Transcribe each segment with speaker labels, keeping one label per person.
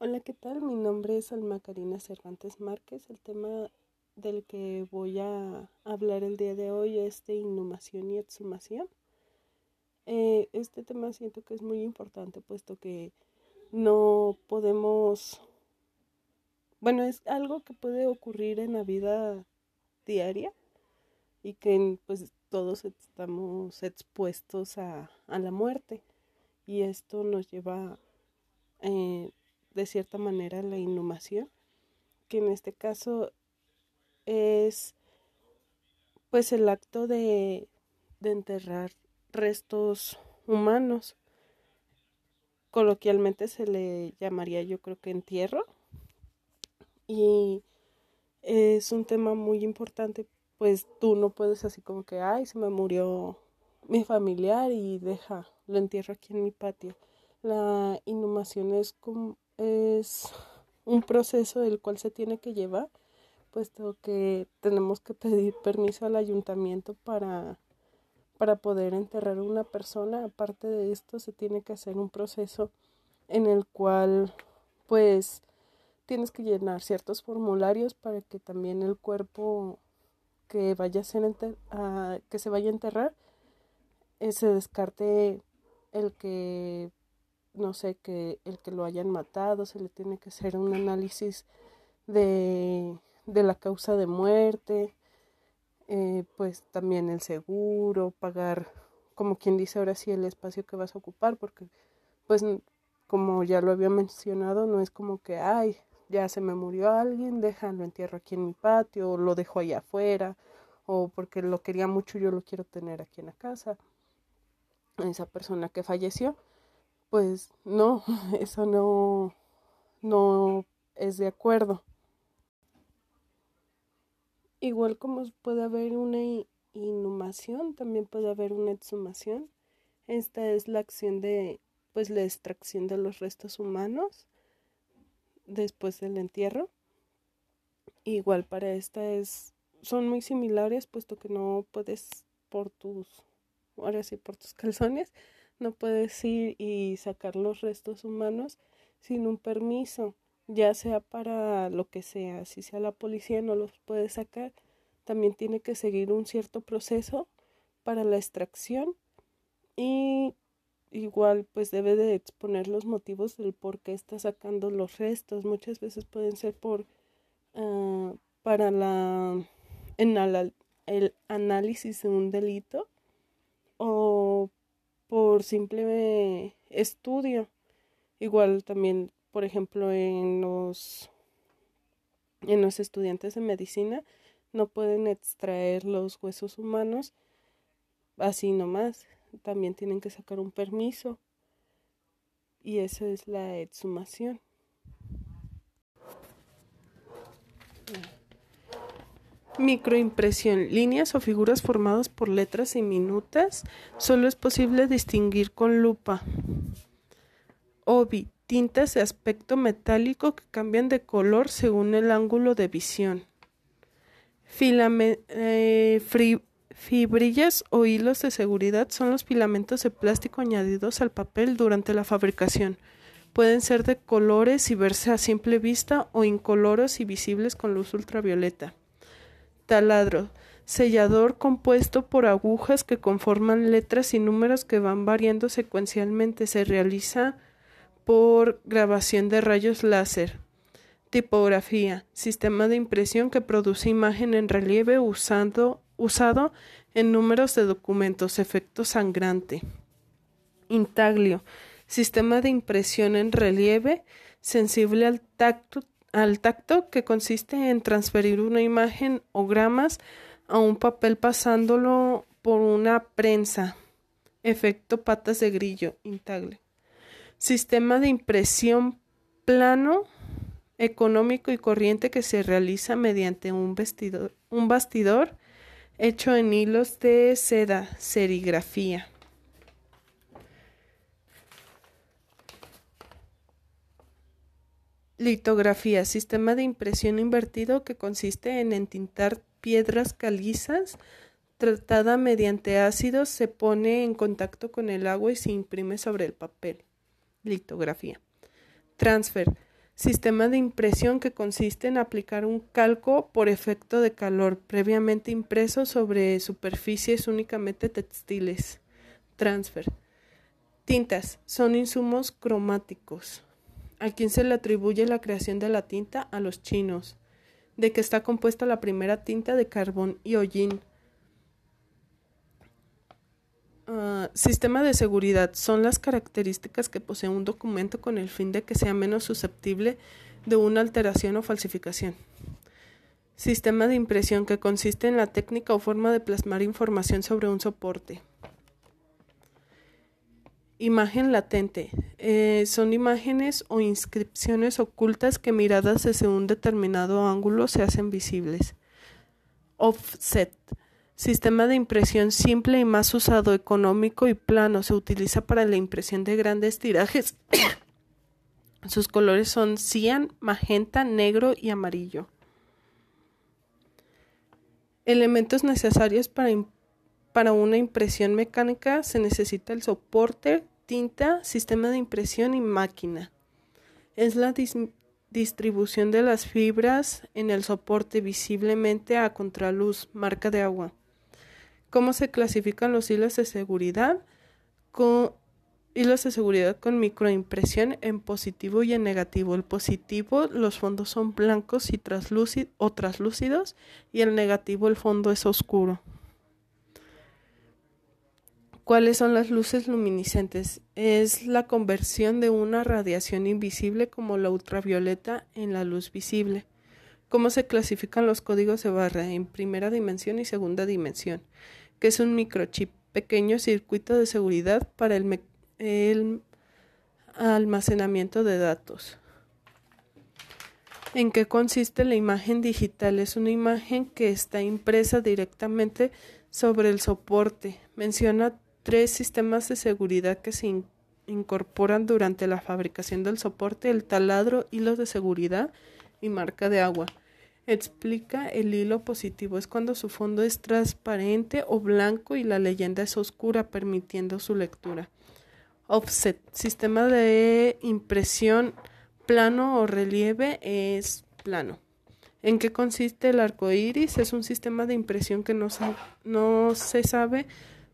Speaker 1: Hola, ¿qué tal? Mi nombre es Alma Karina Cervantes Márquez. El tema del que voy a hablar el día de hoy es de inhumación y exhumación. Eh, este tema siento que es muy importante puesto que no podemos, bueno, es algo que puede ocurrir en la vida diaria y que pues todos estamos expuestos a, a la muerte y esto nos lleva eh, de cierta manera la inhumación, que en este caso es pues el acto de, de enterrar restos humanos. Coloquialmente se le llamaría yo creo que entierro. Y es un tema muy importante, pues tú no puedes así como que, ay, se me murió mi familiar y deja, lo entierro aquí en mi patio. La inhumación es es un proceso del cual se tiene que llevar, puesto que tenemos que pedir permiso al ayuntamiento para, para poder enterrar a una persona. Aparte de esto, se tiene que hacer un proceso en el cual, pues, tienes que llenar ciertos formularios para que también el cuerpo que vaya a ser que se vaya a enterrar eh, se descarte el que no sé, que el que lo hayan matado, se le tiene que hacer un análisis de, de la causa de muerte, eh, pues también el seguro, pagar, como quien dice ahora sí, el espacio que vas a ocupar, porque pues como ya lo había mencionado, no es como que, ay, ya se me murió alguien, déjalo entierro aquí en mi patio, o lo dejo allá afuera, o porque lo quería mucho, yo lo quiero tener aquí en la casa. Esa persona que falleció, pues no, eso no, no es de acuerdo. Igual como puede haber una inhumación, también puede haber una exhumación. Esta es la acción de, pues, la extracción de los restos humanos después del entierro. Igual para esta es, son muy similares, puesto que no puedes por tus, ahora sí, por tus calzones, no puedes ir y sacar los restos humanos sin un permiso, ya sea para lo que sea, si sea la policía no los puede sacar, también tiene que seguir un cierto proceso para la extracción y igual pues debe de exponer los motivos del por qué está sacando los restos. Muchas veces pueden ser por uh, para la en el análisis de un delito o por simple estudio. Igual también, por ejemplo, en los en los estudiantes de medicina no pueden extraer los huesos humanos así nomás. También tienen que sacar un permiso. Y esa es la exhumación. Microimpresión. Líneas o figuras formadas por letras y minutas. Solo es posible distinguir con lupa. Obi. Tintas de aspecto metálico que cambian de color según el ángulo de visión. Eh, fibrillas o hilos de seguridad son los filamentos de plástico añadidos al papel durante la fabricación. Pueden ser de colores y verse a simple vista o incoloros y visibles con luz ultravioleta taladro, sellador compuesto por agujas que conforman letras y números que van variando secuencialmente. Se realiza por grabación de rayos láser. Tipografía, sistema de impresión que produce imagen en relieve usando, usado en números de documentos, efecto sangrante. Intaglio, sistema de impresión en relieve sensible al tacto al tacto, que consiste en transferir una imagen o gramas a un papel pasándolo por una prensa. Efecto patas de grillo, intagle. Sistema de impresión plano, económico y corriente que se realiza mediante un, vestidor, un bastidor hecho en hilos de seda, serigrafía. Litografía, sistema de impresión invertido que consiste en entintar piedras calizas tratada mediante ácidos, se pone en contacto con el agua y se imprime sobre el papel. Litografía. Transfer, Sistema de impresión que consiste en aplicar un calco por efecto de calor previamente impreso sobre superficies únicamente textiles. Transfer. Tintas son insumos cromáticos. ¿A quién se le atribuye la creación de la tinta? A los chinos. ¿De qué está compuesta la primera tinta de carbón y hollín? Uh, sistema de seguridad son las características que posee un documento con el fin de que sea menos susceptible de una alteración o falsificación. Sistema de impresión que consiste en la técnica o forma de plasmar información sobre un soporte. Imagen latente. Eh, son imágenes o inscripciones ocultas que miradas desde un determinado ángulo se hacen visibles. Offset Sistema de impresión simple y más usado, económico y plano. Se utiliza para la impresión de grandes tirajes. Sus colores son cian, magenta, negro y amarillo. Elementos necesarios para, para una impresión mecánica se necesita el soporte, tinta, sistema de impresión y máquina. Es la distribución de las fibras en el soporte visiblemente a contraluz, marca de agua cómo se clasifican los hilos de seguridad con hilos de seguridad con microimpresión en positivo y en negativo. El positivo, los fondos son blancos y o traslúcidos y el negativo, el fondo es oscuro. ¿Cuáles son las luces luminiscentes? Es la conversión de una radiación invisible como la ultravioleta en la luz visible. ¿Cómo se clasifican los códigos de barra en primera dimensión y segunda dimensión? Que es un microchip, pequeño circuito de seguridad para el, el almacenamiento de datos. ¿En qué consiste la imagen digital? Es una imagen que está impresa directamente sobre el soporte. Menciona tres sistemas de seguridad que se incorporan durante la fabricación del soporte, el taladro, hilos de seguridad y marca de agua. Explica el hilo positivo es cuando su fondo es transparente o blanco y la leyenda es oscura permitiendo su lectura. Offset, sistema de impresión plano o relieve es plano. ¿En qué consiste el arco iris? Es un sistema de impresión que no, no se sabe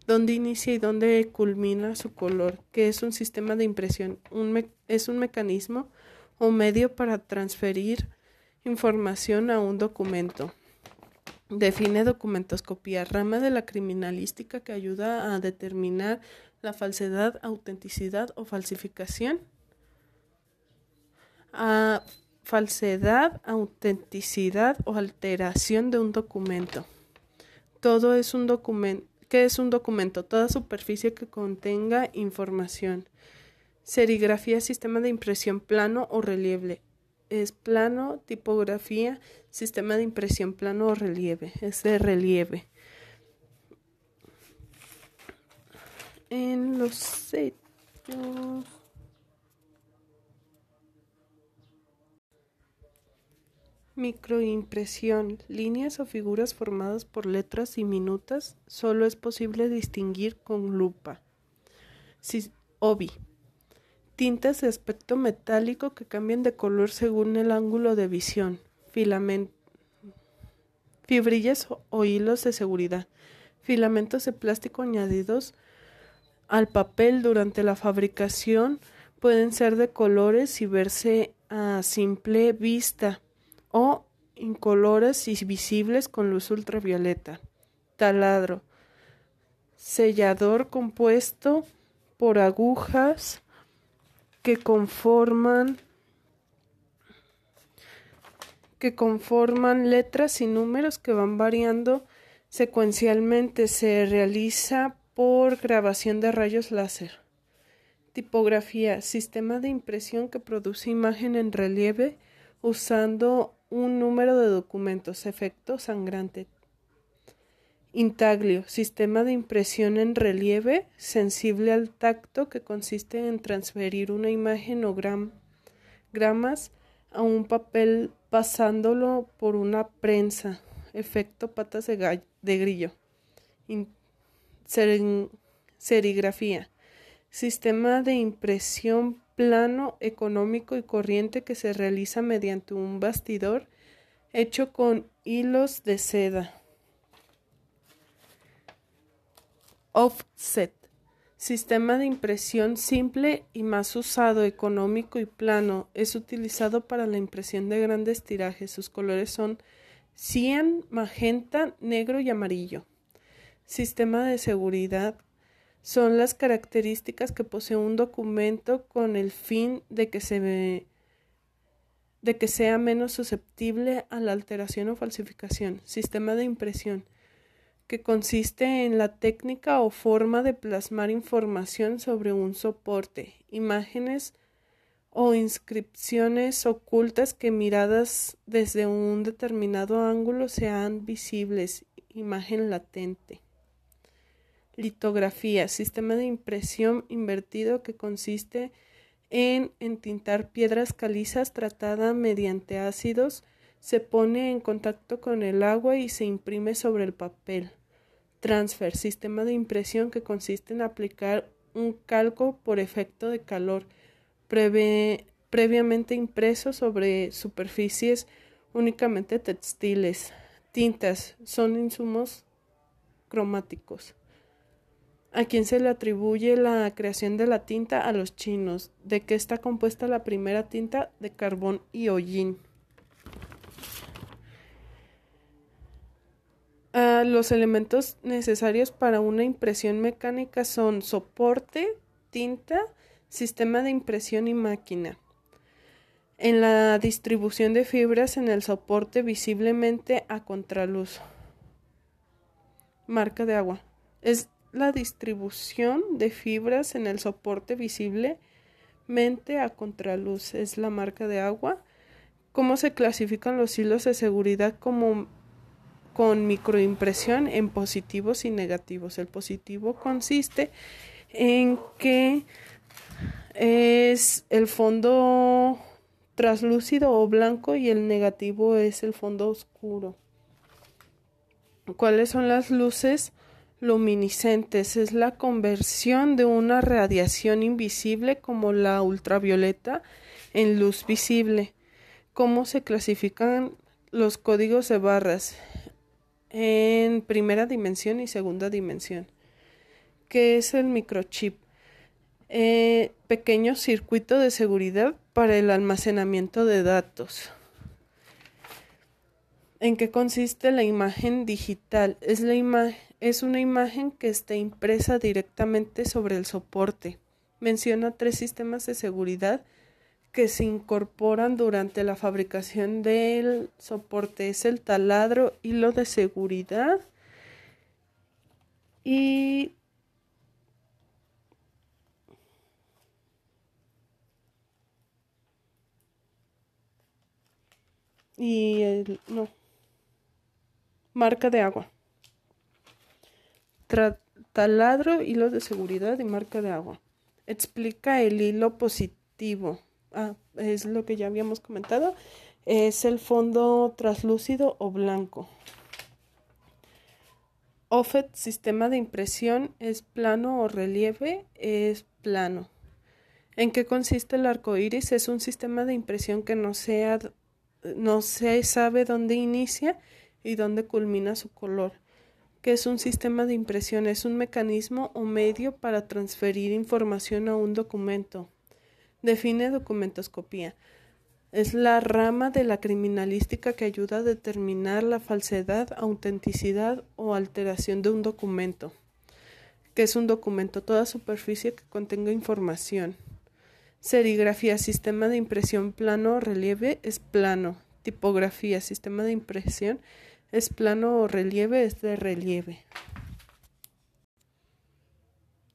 Speaker 1: dónde inicia y dónde culmina su color, que es un sistema de impresión, un es un mecanismo o medio para transferir información a un documento. Define documentoscopía, rama de la criminalística que ayuda a determinar la falsedad, autenticidad o falsificación. A falsedad, autenticidad o alteración de un documento. Todo es un documento. ¿Qué es un documento? Toda superficie que contenga información. Serigrafía, sistema de impresión plano o relieve es plano, tipografía, sistema de impresión plano o relieve, es de relieve. En los sellos. Microimpresión, líneas o figuras formadas por letras diminutas, solo es posible distinguir con lupa. Obi, Tintas de aspecto metálico que cambian de color según el ángulo de visión. Fibrillas o hilos de seguridad. Filamentos de plástico añadidos al papel durante la fabricación pueden ser de colores y verse a simple vista o incolores y visibles con luz ultravioleta. Taladro. Sellador compuesto por agujas que conforman que conforman letras y números que van variando secuencialmente. Se realiza por grabación de rayos láser. Tipografía, sistema de impresión que produce imagen en relieve usando un número de documentos. Efecto sangrante. Intaglio, sistema de impresión en relieve sensible al tacto que consiste en transferir una imagen o gramas a un papel pasándolo por una prensa. Efecto patas de, grillo. serigrafía. Sistema de impresión plano, económico y corriente que se realiza mediante un bastidor hecho con hilos de seda. Offset. Sistema de impresión simple y más usado, económico y plano. Es utilizado para la impresión de grandes tirajes. Sus colores son cian, magenta, negro y amarillo. Sistema de seguridad son las características que posee un documento con el fin de que se de que sea menos susceptible a la alteración o falsificación. Sistema de impresión que consiste en la técnica o forma de plasmar información sobre un soporte, imágenes o inscripciones ocultas que miradas desde un determinado ángulo sean visibles, imagen latente. Litografía, sistema de impresión invertido que consiste en entintar piedras calizas tratada mediante ácidos, se pone en contacto con el agua y se imprime sobre el papel. Transfer, sistema de impresión que consiste en aplicar un calco por efecto de calor previamente impreso sobre superficies únicamente textiles. Tintas son insumos cromáticos a quién se le atribuye la creación de la tinta a los chinos, de qué está compuesta la primera tinta de carbón y hollín. Ah, los elementos necesarios para una impresión mecánica son soporte, tinta, sistema de impresión y máquina. En la distribución de fibras en el soporte visiblemente a contraluz. Marca de agua. Es la distribución de fibras en el soporte visiblemente a contraluz. Es la marca de agua. ¿Cómo se clasifican los hilos de seguridad como con microimpresión en positivos y negativos? El positivo consiste en que es el fondo translúcido o blanco y el negativo es el fondo oscuro. ¿Cuáles son las luces? Luminiscentes es la conversión de una radiación invisible como la ultravioleta en luz visible. ¿Cómo se clasifican los códigos de barras en primera dimensión y segunda dimensión? ¿Qué es el microchip? Eh, pequeño circuito de seguridad para el almacenamiento de datos. ¿En qué consiste la imagen digital? Es, la es una imagen que está impresa directamente sobre el soporte. Menciona tres sistemas de seguridad que se incorporan durante la fabricación del soporte. Es el taladro, hilo de seguridad y el no Marca de agua. Taladro, hilo de seguridad y marca de agua. Explica el hilo positivo. Ah, es lo que ya habíamos comentado. Es el fondo traslúcido o blanco. Offset, sistema de impresión, es plano o relieve, es plano. ¿En qué consiste el arco iris? Es un sistema de impresión que no, no se sabe dónde inicia y dónde culmina su color. Que es un sistema de impresión? Es un mecanismo o medio para transferir información a un documento. Define documentoscopía. Es la rama de la criminalística que ayuda a determinar la falsedad, autenticidad o alteración de un documento. que es un documento? Toda superficie que contenga información. Serigrafía, sistema de impresión plano o relieve es plano. Tipografía, sistema de impresión es plano o relieve, es de relieve.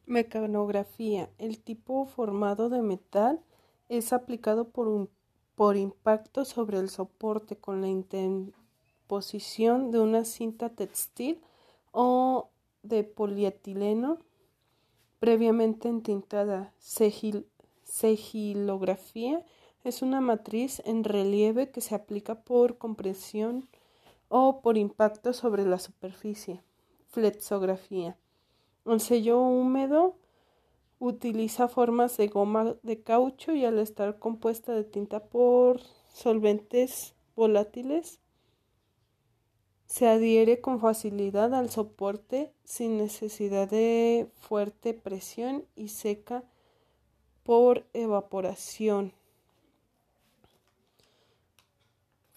Speaker 1: Mecanografía. El tipo formado de metal es aplicado por, un, por impacto sobre el soporte con la interposición de una cinta textil o de polietileno previamente entintada. Segilografía es una matriz en relieve que se aplica por compresión o por impacto sobre la superficie. Flexografía. Un sello húmedo Utiliza formas de goma de caucho y al estar compuesta de tinta por solventes volátiles, se adhiere con facilidad al soporte sin necesidad de fuerte presión y seca por evaporación.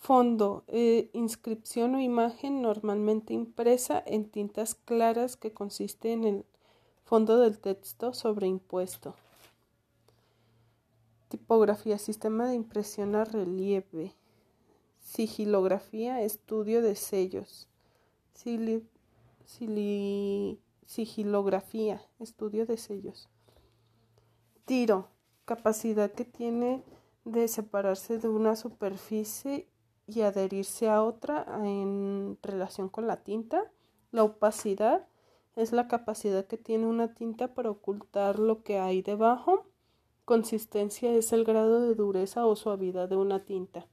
Speaker 1: Fondo, eh, inscripción o imagen normalmente impresa en tintas claras que consiste en el fondo del texto sobreimpuesto. Tipografía, sistema de impresión a relieve. Sigilografía, estudio de sellos. sigilografía, estudio de sellos. Tiro, capacidad que tiene de separarse de una superficie y adherirse a otra en relación con la tinta. La opacidad es la capacidad que tiene una tinta para ocultar lo que hay debajo. Consistencia es el grado de dureza o suavidad de una tinta.